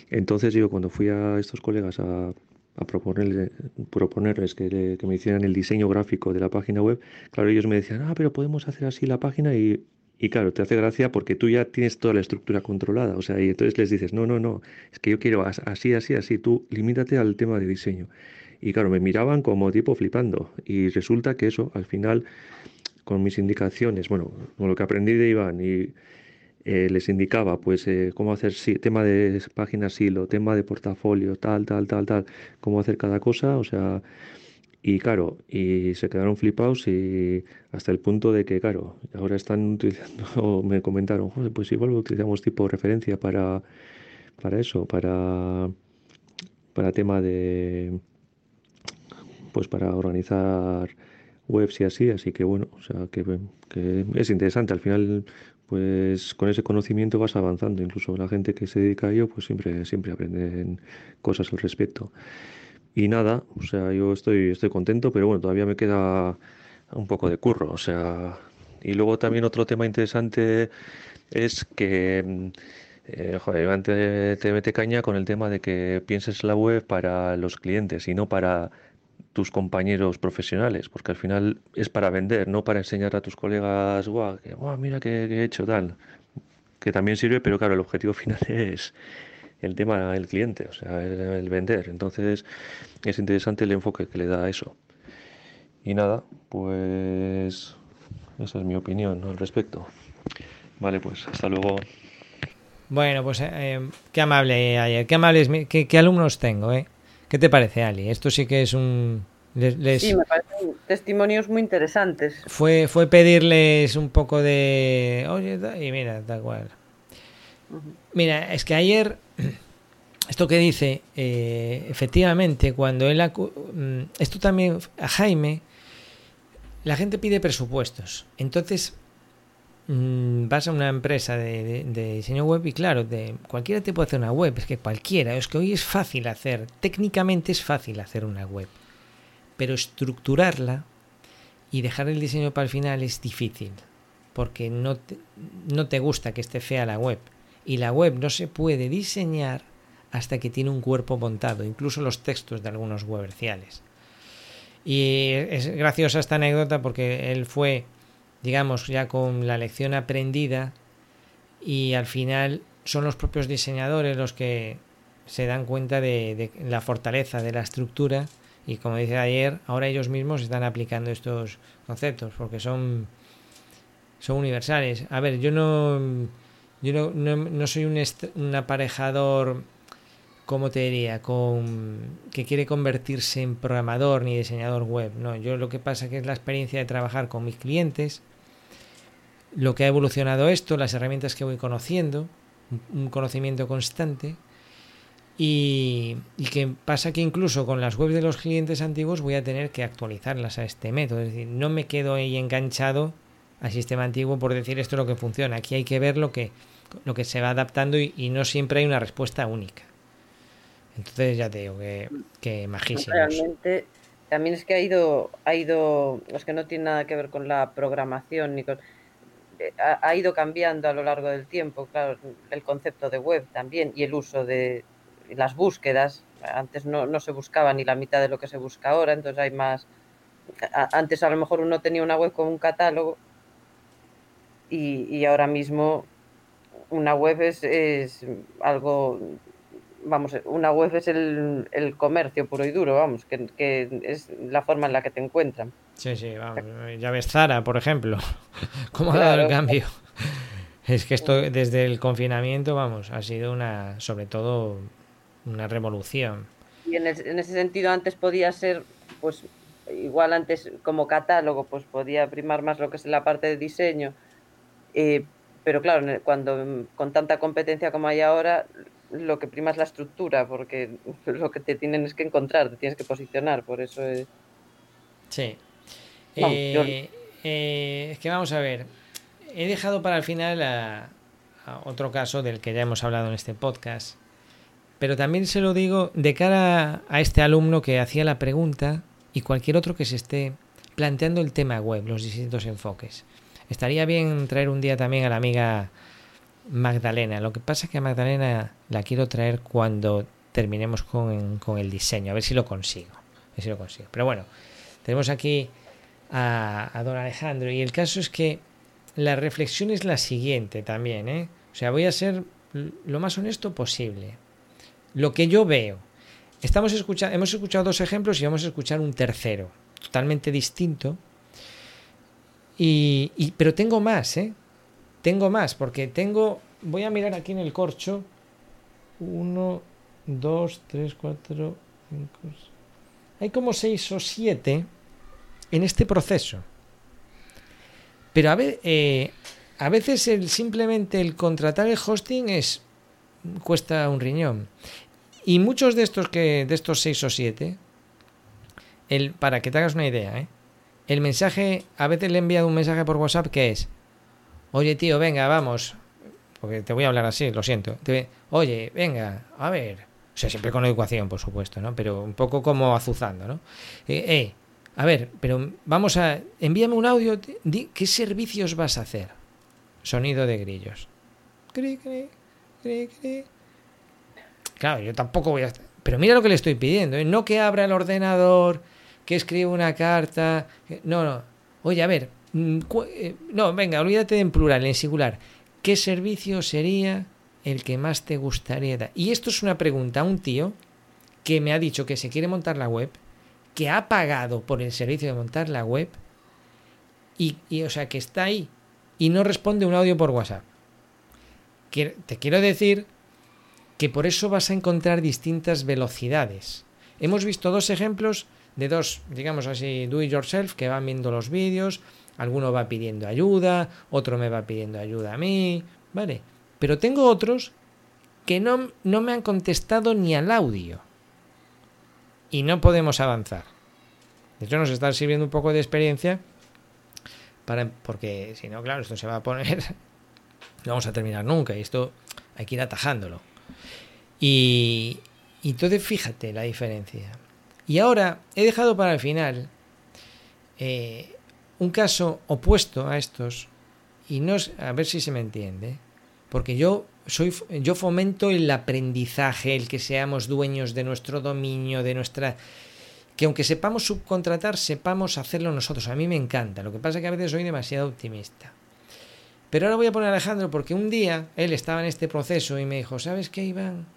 Entonces yo cuando fui a estos colegas a, a proponerles, proponerles que, que, me hicieran el diseño gráfico de la página web, claro, ellos me decían, ah, pero podemos hacer así la página y, y claro, te hace gracia porque tú ya tienes toda la estructura controlada, o sea, y entonces les dices, no, no, no, es que yo quiero así, así, así, tú limítate al tema de diseño. Y claro, me miraban como tipo flipando. Y resulta que eso, al final, con mis indicaciones, bueno, con lo que aprendí de Iván y eh, les indicaba, pues, eh, cómo hacer tema de página silo, tema de portafolio, tal, tal, tal, tal, cómo hacer cada cosa, o sea, y claro, y se quedaron flipados y hasta el punto de que, claro, ahora están utilizando, me comentaron, Joder, pues igual utilizamos tipo referencia para, para eso, para, para tema de pues para organizar webs y así, así que bueno, o sea, que, es interesante, al final pues con ese conocimiento vas avanzando, incluso la gente que se dedica a ello pues siempre, siempre aprenden cosas al respecto. Y nada, o sea, yo estoy, estoy contento, pero bueno, todavía me queda un poco de curro, o sea, y luego también otro tema interesante es que eh, joder, antes te mete caña con el tema de que pienses la web para los clientes y no para tus compañeros profesionales, porque al final es para vender, no para enseñar a tus colegas, guau, que, mira que, he hecho tal, que también sirve, pero claro, el objetivo final es el tema del cliente, o sea, el, vender. Entonces es interesante el enfoque que le da a eso. Y nada, pues esa es mi opinión al respecto. Vale, pues hasta luego. Bueno, pues eh, qué amable ayer, qué amables, qué, qué, alumnos tengo, ¿eh? ¿Qué te parece, Ali? Esto sí que es un... Les, sí, me parecen testimonios muy interesantes. Fue, fue pedirles un poco de... Oye, y mira, da igual. Mira, es que ayer, esto que dice, eh, efectivamente, cuando él... Mm, esto también, a Jaime, la gente pide presupuestos. Entonces, Mm, vas a una empresa de, diseño web y claro, de, cualquiera te puede hacer una web, es que cualquiera, es que hoy es fácil hacer, técnicamente es fácil hacer una web, pero estructurarla y dejar el diseño para el final es difícil, porque no te, no te gusta que esté fea la web, y la web no se puede diseñar hasta que tiene un cuerpo montado, incluso los textos de algunos weberciales. Y es graciosa esta anécdota porque él fue digamos, ya con la lección aprendida y al final son los propios diseñadores los que se dan cuenta de, la fortaleza de la estructura y como dice ayer, ahora ellos mismos están aplicando estos conceptos porque son, son universales. A ver, yo no, yo no, no, soy un, un aparejador ¿cómo te diría? Con, que quiere convertirse en programador ni diseñador web. No, yo lo que pasa que es la experiencia de trabajar con mis clientes, lo que ha evolucionado esto, las herramientas que voy conociendo, un conocimiento constante. Y, que pasa que incluso con las webs de los clientes antiguos voy a tener que actualizarlas a este método. Es decir, no me quedo ahí enganchado al sistema antiguo por decir esto es lo que funciona. Aquí hay que ver lo que, lo que se va adaptando y no siempre hay una respuesta única. Entonces ya te digo que, que también es que ha ido, ha ido, es que no tiene nada que ver con la programación ni con ha, ido cambiando a lo largo del tiempo, claro, el concepto de web también y el uso de las búsquedas. Antes no, no se buscaba ni la mitad de lo que se busca ahora, entonces hay más. antes a lo mejor uno tenía una web con un catálogo y, y ahora mismo una web es, es algo vamos, una web es el, comercio puro y duro, vamos, que, es la forma en la que te encuentran. Sí, sí, vamos. Ya ves Zara, por ejemplo. ¿Cómo ha dado el cambio? Es que esto desde el confinamiento, vamos, ha sido una, sobre todo, una revolución. Y en, ese sentido antes podía ser, pues, igual antes como catálogo, pues podía primar más lo que es la parte de diseño. Eh, pero claro, cuando con tanta competencia como hay ahora, lo que prima es la estructura, porque lo que te tienen es que encontrar, te tienes que posicionar, por eso es... Sí. Eh, eh, es que vamos a ver, he dejado para el final a, otro caso del que ya hemos hablado en este podcast, pero también se lo digo de cara a este alumno que hacía la pregunta y cualquier otro que se esté planteando el tema web, los distintos enfoques. Estaría bien traer un día también a la amiga Magdalena. Lo que pasa es que Magdalena la quiero traer cuando terminemos con, el diseño, a ver si lo consigo. Si lo consigo. Pero bueno, tenemos aquí a, don Alejandro y el caso es que la reflexión es la siguiente también. ¿eh? O sea, voy a ser lo más honesto posible. Lo que yo veo. Estamos escuchando, hemos escuchado dos ejemplos y vamos a escuchar un tercero, totalmente distinto. Y, y, pero tengo más, ¿eh? Tengo más, porque tengo. Voy a mirar aquí en el corcho. 1, 2, 3, 4, 5. Hay como 6 o 7 en este proceso. Pero a, ver, eh, a veces el, simplemente el contratar el hosting es cuesta un riñón. Y muchos de estos que de estos 6 o 7 el, para que te hagas una idea, ¿eh? el mensaje, a veces le he enviado un mensaje por WhatsApp que es, Oye, tío, venga, vamos. Porque te voy a hablar así, lo siento. Oye, venga, a ver. O sea, siempre con educación, por supuesto, ¿no? Pero un poco como azuzando, ¿no? Eh, eh a ver, pero vamos a. Envíame un audio. Di, ¿Qué servicios vas a hacer? Sonido de grillos. Cri, cri, cri. Claro, yo tampoco voy a. Pero mira lo que le estoy pidiendo, ¿eh? No que abra el ordenador, que escriba una carta. No, no. Oye, a ver, no, venga, olvídate en plural, en singular. ¿Qué servicio sería el que más te gustaría dar? Y esto es una pregunta a un tío que me ha dicho que se quiere montar la web, que ha pagado por el servicio de montar la web y, o sea, que está ahí y no responde un audio por WhatsApp. te quiero decir que por eso vas a encontrar distintas velocidades. Hemos visto dos ejemplos de dos, digamos así, do it yourself, que van viendo los vídeos, alguno va pidiendo ayuda, otro me va pidiendo ayuda a mí, ¿vale? Pero tengo otros que no, no me han contestado ni al audio. Y no podemos avanzar. De hecho, nos está sirviendo un poco de experiencia para, porque si no, claro, esto se va a poner. No vamos a terminar nunca y esto hay que ir atajándolo. Y, y entonces fíjate la diferencia. Y ahora he dejado para el final eh, un caso opuesto a estos y no a ver si se me entiende, porque yo soy yo fomento el aprendizaje, el que seamos dueños de nuestro dominio, de nuestra que aunque sepamos subcontratar, sepamos hacerlo nosotros. A mí me encanta. Lo que pasa es que a veces soy demasiado optimista. Pero ahora voy a poner a Alejandro porque un día él estaba en este proceso y me dijo, ¿sabes qué, Iván?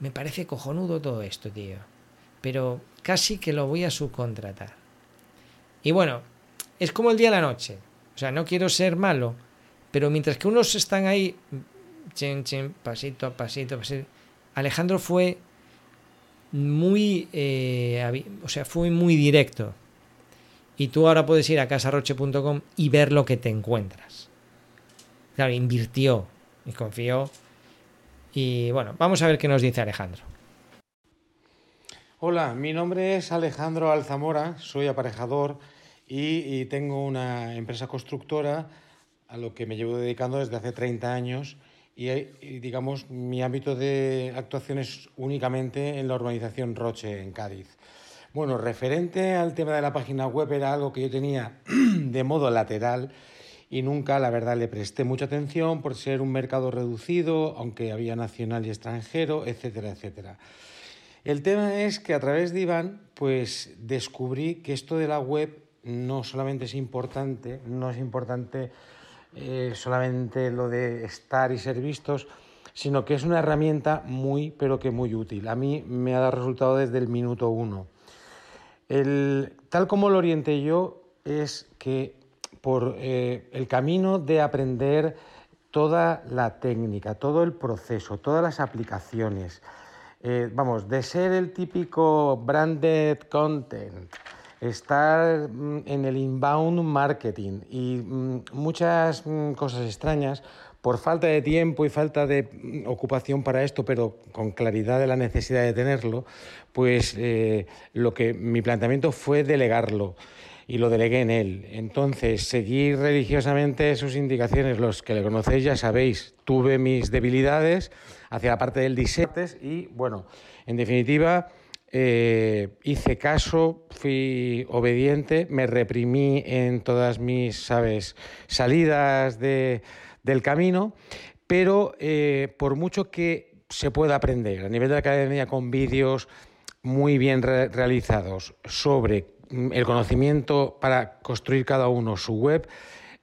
Me parece cojonudo todo esto, tío. Pero casi que lo voy a subcontratar. Y bueno, es como el día y la noche. O sea, no quiero ser malo, pero mientras que unos están ahí, chen, chen, pasito a pasito, pasito, Alejandro fue muy, eh, o sea, fue muy directo. Y tú ahora puedes ir a casarroche.com y ver lo que te encuentras. Claro, invirtió y confió. Y bueno, vamos a ver qué nos dice Alejandro. Hola, mi nombre es Alejandro Alzamora, soy aparejador y, tengo una empresa constructora a lo que me llevo dedicando desde hace 30 años y, digamos mi ámbito de actuación es únicamente en la urbanización Roche en Cádiz. Bueno, referente al tema de la página web era algo que yo tenía de modo lateral y nunca, la verdad, le presté mucha atención por ser un mercado reducido, aunque había nacional y extranjero, etcétera, etcétera. El tema es que a través de Iván, pues descubrí que esto de la web no solamente es importante, no es importante eh, solamente lo de estar y ser vistos, sino que es una herramienta muy, pero que muy útil. A mí me ha dado resultado desde el minuto uno. tal como lo orienté yo, es que por eh, el camino de aprender toda la técnica, todo el proceso, todas las aplicaciones, eh, vamos, de ser el típico branded content, estar mm, en el inbound marketing y mm, muchas mm, cosas extrañas por falta de tiempo y falta de ocupación para esto, pero con claridad de la necesidad de tenerlo, pues eh, lo que mi planteamiento fue delegarlo y lo delegué en él. Entonces, seguir religiosamente sus indicaciones, los que le conocéis ya sabéis, tuve mis debilidades hacia la parte del diseño y bueno, en definitiva eh, hice caso, fui obediente, me reprimí en todas mis, sabes, salidas de, del camino, pero eh, por mucho que se pueda aprender a nivel de la academia con vídeos muy bien realizados sobre mm, el conocimiento para construir cada uno su web,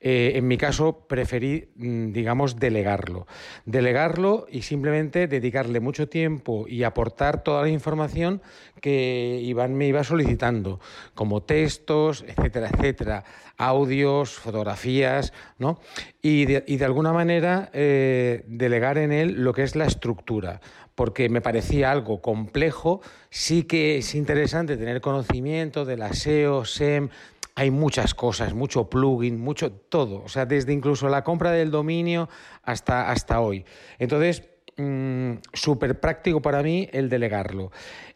eh, en mi caso, preferí, mm, digamos, delegarlo. Delegarlo y simplemente dedicarle mucho tiempo y aportar toda la información que Iván me iba solicitando, como textos, etcétera, etcétera, audios, fotografías, ¿no? Y de, alguna manera eh, delegar en él lo que es la estructura porque me parecía algo complejo. Sí que es interesante tener conocimiento de la SEO, SEM, hay muchas cosas, mucho plugin, mucho todo, o sea, desde incluso la compra del dominio hasta, hasta hoy. Entonces, mm, súper práctico para mí el delegarlo.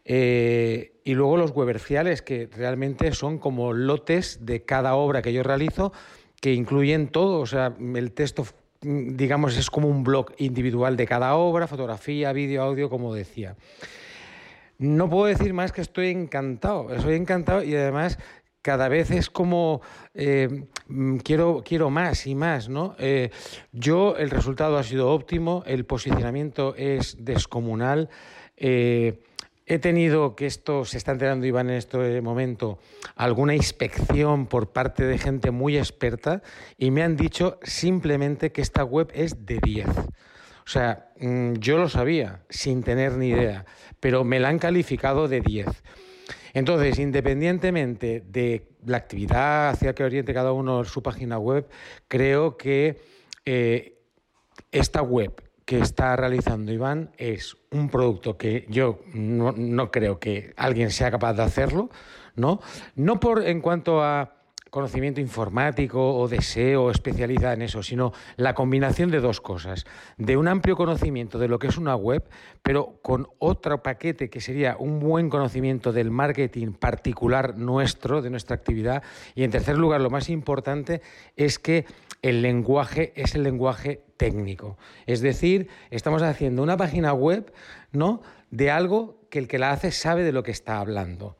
Eh, y luego los weberciales, que realmente son como lotes de cada obra que yo realizo, que incluyen todo, o sea, el texto digamos, es como un blog individual de cada obra, fotografía, vídeo, audio, como decía. No puedo decir más que estoy encantado, estoy encantado y además cada vez es como eh, mm, quiero, quiero más y más, ¿no? Eh, yo el resultado ha sido óptimo, el posicionamiento es descomunal. Eh, he tenido, que esto se está enterando Iván en este momento, alguna inspección por parte de gente muy experta y me han dicho simplemente que esta web es de 10. O sea, mm, yo lo sabía sin tener ni idea, pero me la han calificado de 10. Entonces, independientemente de la actividad hacia que oriente cada uno su página web, creo que eh, esta web que está realizando Iván es un producto que yo no, no creo que alguien sea capaz de hacerlo, ¿no? No por en cuanto a conocimiento informático o deseo especializado en eso, sino la combinación de dos cosas, de un amplio conocimiento de lo que es una web, pero con otro paquete que sería un buen conocimiento del marketing particular nuestro, de nuestra actividad, y en tercer lugar, lo más importante es que el lenguaje es el lenguaje técnico. Es decir, estamos haciendo una página web, ¿no? de algo que el que la hace sabe de lo que está hablando.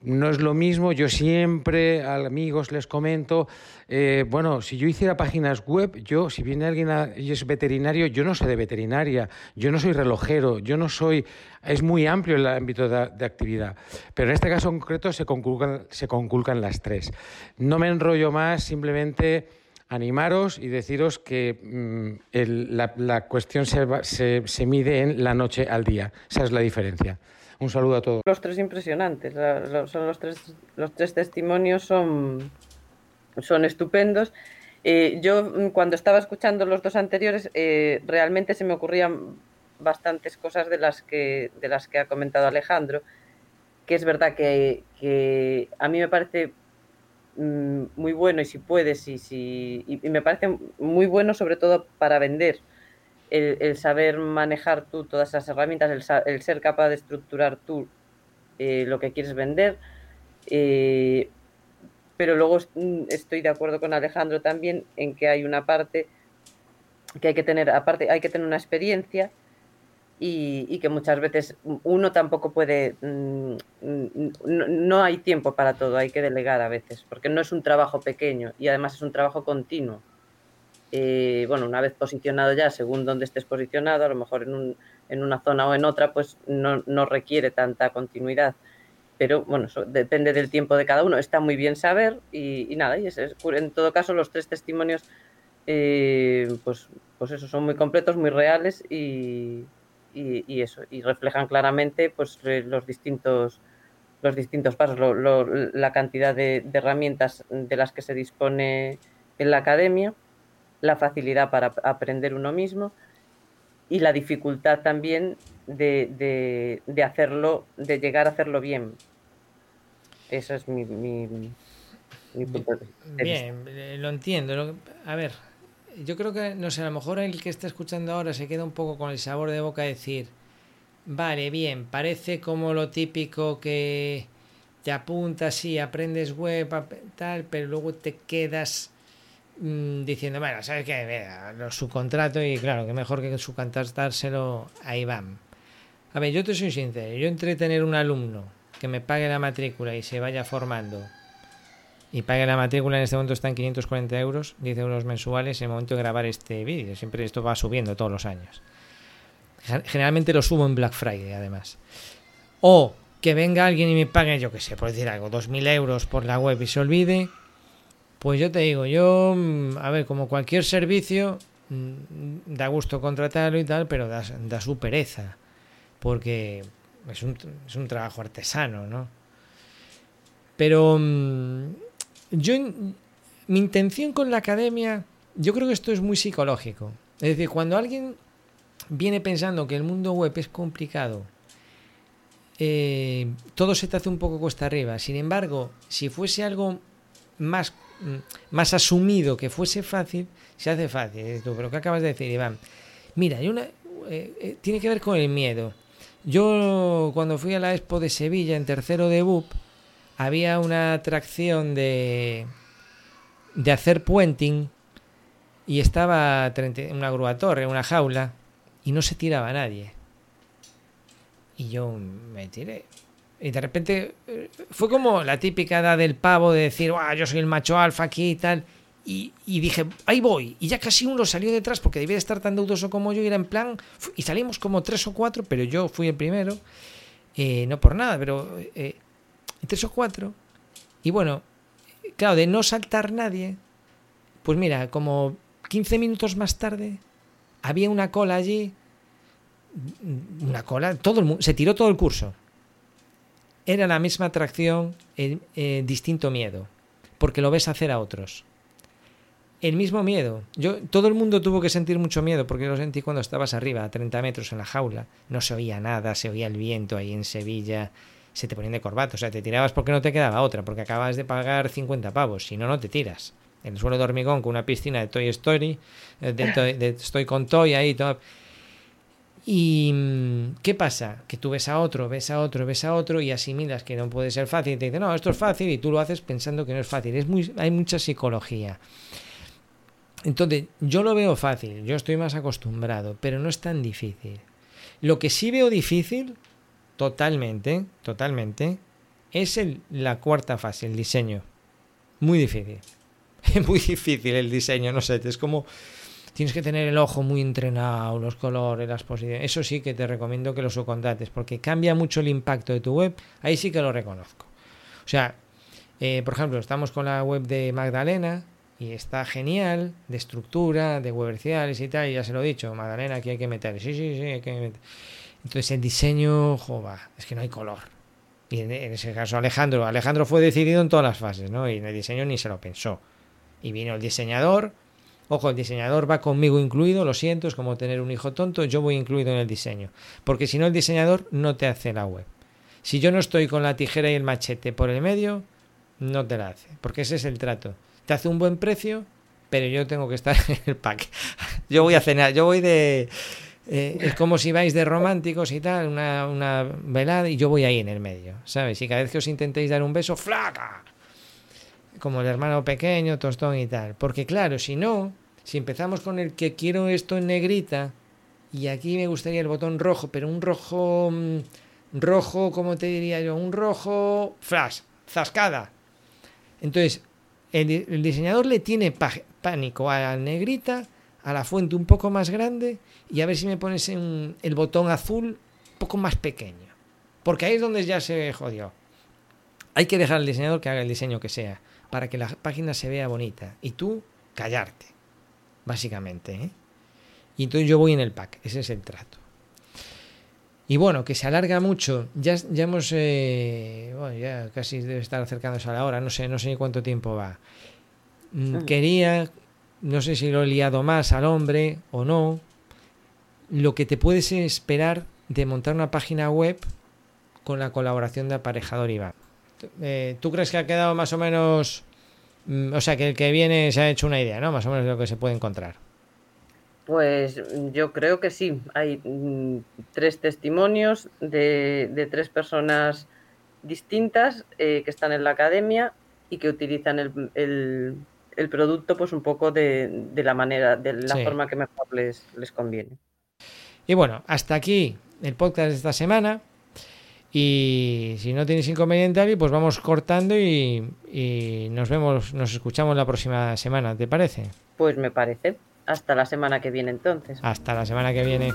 No es lo mismo, yo siempre a amigos les comento, eh, bueno, si yo hiciera páginas web, yo, si viene alguien y es veterinario, yo no sé de veterinaria, yo no soy relojero, yo no soy, es muy amplio el ámbito de, actividad, pero en este caso concreto se conculcan, se conculcan las tres. No me enrollo más, simplemente animaros y deciros que mm, la, cuestión se, se mide en la noche al día, esa es la diferencia. Un saludo a todos. Los tres impresionantes, son los tres, los tres testimonios son, son estupendos. Eh, yo mm, cuando estaba escuchando los dos anteriores, eh, realmente se me ocurrían bastantes cosas de las que, de las que ha comentado Alejandro, que es verdad que, que a mí me parece mm, muy bueno y si puedes y, si, y me parece muy bueno sobre todo para vender el, saber manejar tú todas esas herramientas, el, ser capaz de estructurar tú eh, lo que quieres vender. Eh, pero luego mm, estoy de acuerdo con Alejandro también en que hay una parte que hay que tener, aparte hay que tener una experiencia y, que muchas veces uno tampoco puede, mm, no, hay tiempo para todo, hay que delegar a veces, porque no es un trabajo pequeño y además es un trabajo continuo. Eh, bueno, una vez posicionado ya, según donde estés posicionado, a lo mejor en, un, en una zona o en otra, pues no, requiere tanta continuidad. Pero bueno, eso depende del tiempo de cada uno. Está muy bien saber y, nada, y es, en todo caso los tres testimonios, eh, pues, pues eso, son muy completos, muy reales y, y, eso, y reflejan claramente pues los distintos los distintos pasos, la cantidad de herramientas de las que se dispone en la academia la facilidad para aprender uno mismo y la dificultad también de, hacerlo, de llegar a hacerlo bien. Eso es mi, mi, punto de vista. Bien, eh, lo entiendo. A ver, yo creo que, no sé, a lo mejor el que está escuchando ahora se queda un poco con el sabor de boca de decir, vale, bien, parece como lo típico que te apuntas y aprendes web, tal, pero luego te quedas Mm, diciendo, bueno, ¿sabes qué? su contrato y claro, que mejor que subcontratárselo a Iván. A ver, yo te soy sincero, yo entre tener un alumno que me pague la matrícula y se vaya formando y pague la matrícula en este momento está en 540 euros, 10 euros mensuales en el momento de grabar este vídeo. Siempre esto va subiendo todos los años. Generalmente lo subo en Black Friday, además. O que venga alguien y me pague, yo que sé, por decir algo, 2.000 euros por la web y se olvide pues yo te digo, yo, mm, a ver, como cualquier servicio, mm, da gusto contratarlo y tal, pero da, da su pereza, porque es un, es un trabajo artesano, ¿no? Pero mm, yo, mi intención con la academia, yo creo que esto es muy psicológico. Es decir, cuando alguien viene pensando que el mundo web es complicado, eh, todo se te hace un poco cuesta arriba. Sin embargo, si fuese algo más más asumido que fuese fácil, se hace fácil. Pero ¿qué acabas de decir, Iván? Mira, hay una, eh, eh, tiene que ver con el miedo. Yo cuando fui a la Expo de Sevilla en tercero de BUP, había una atracción de, de hacer puenting y estaba una grúa torre, una jaula, y no se tiraba nadie. Y yo me tiré. Y de repente eh, fue como la típica edad del pavo de decir, yo soy el macho alfa aquí y tal. Y, dije, ahí voy. Y ya casi uno salió detrás porque debía estar tan dudoso como yo y era en plan. Y salimos como tres o cuatro, pero yo fui el primero. Eh, no por nada, pero eh, tres o cuatro. Y bueno, claro, de no saltar nadie, pues mira, como 15 minutos más tarde, había una cola allí. Una cola, todo el mundo, se tiró todo el curso. Era la misma atracción, el, eh, distinto miedo, porque lo ves hacer a otros. El mismo miedo. Yo, todo el mundo tuvo que sentir mucho miedo porque lo sentí cuando estabas arriba, a 30 metros en la jaula. No se oía nada, se oía el viento ahí en Sevilla. Se te ponían de corbata, o sea, te tirabas porque no te quedaba otra, porque acabas de pagar 50 pavos, si no, no te tiras. El suelo de hormigón con una piscina de Toy Story, eh, de, de Estoy con Toy ahí. ¿Y mm, qué pasa? Que tú ves a otro, ves a otro, ves a otro y asimilas que no puede ser fácil y te dicen, no, esto es fácil y tú lo haces pensando que no es fácil. Es muy, hay mucha psicología. Entonces, yo lo veo fácil, yo estoy más acostumbrado, pero no es tan difícil. Lo que sí veo difícil, totalmente, totalmente, es el, la cuarta fase, el diseño. Muy difícil. Es muy difícil el diseño, no sé, es como tienes que tener el ojo muy entrenado, los colores, las posiciones. Eso sí que te recomiendo que lo subcontrates, porque cambia mucho el impacto de tu web. Ahí sí que lo reconozco. O sea, eh, por ejemplo, estamos con la web de Magdalena, y está genial de estructura, de weberciales y tal, y ya se lo he dicho, Magdalena, aquí hay que meter, sí, sí, sí, hay que meter. Entonces el diseño, jova, es que no hay color. Y en, ese caso Alejandro, Alejandro fue decidido en todas las fases, ¿no? Y en el diseño ni se lo pensó. Y vino el diseñador, ojo, el diseñador va conmigo incluido, lo siento, es como tener un hijo tonto, yo voy incluido en el diseño. Porque si no el diseñador no te hace la web. Si yo no estoy con la tijera y el machete por el medio, no te la hace, porque ese es el trato te hace un buen precio, pero yo tengo que estar en el pack. Yo voy a cenar, yo voy de... Eh, es como si vais de románticos y tal, una, una, velada y yo voy ahí en el medio, ¿sabes? Y cada vez que os intentéis dar un beso, ¡flaca! Como el hermano pequeño, tostón y tal. Porque claro, si no, si empezamos con el que quiero esto en negrita, y aquí me gustaría el botón rojo, pero un rojo, mm, rojo, como te diría yo? Un rojo flash, zascada. Entonces, el, diseñador le tiene pánico a la negrita, a la fuente un poco más grande y a ver si me pones el botón azul un poco más pequeño. Porque ahí es donde ya se jodió. Hay que dejar al diseñador que haga el diseño que sea para que la página se vea bonita y tú callarte, básicamente. ¿eh? Y entonces yo voy en el pack, ese es el trato. Y bueno, que se alarga mucho. Ya, ya hemos. Eh, bueno, ya casi debe estar acercándose a la hora. No sé, no sé ni cuánto tiempo va. Mm, quería. No sé si lo he liado más al hombre o no. Lo que te puedes esperar de montar una página web con la colaboración de aparejador Iván. Eh, ¿Tú crees que ha quedado más o menos. Mm, o sea, que el que viene se ha hecho una idea, ¿no? Más o menos de lo que se puede encontrar. Pues yo creo que sí. Hay mm, tres testimonios de, tres personas distintas eh, que están en la academia y que utilizan el, producto pues un poco de, la manera, de la forma que mejor les, les conviene. Y bueno, hasta aquí el podcast de esta semana. Y si no tienes inconveniente, pues vamos cortando y, y nos vemos, nos escuchamos la próxima semana, ¿te parece? Pues me parece. Hasta la semana que viene entonces. Hasta la semana que viene.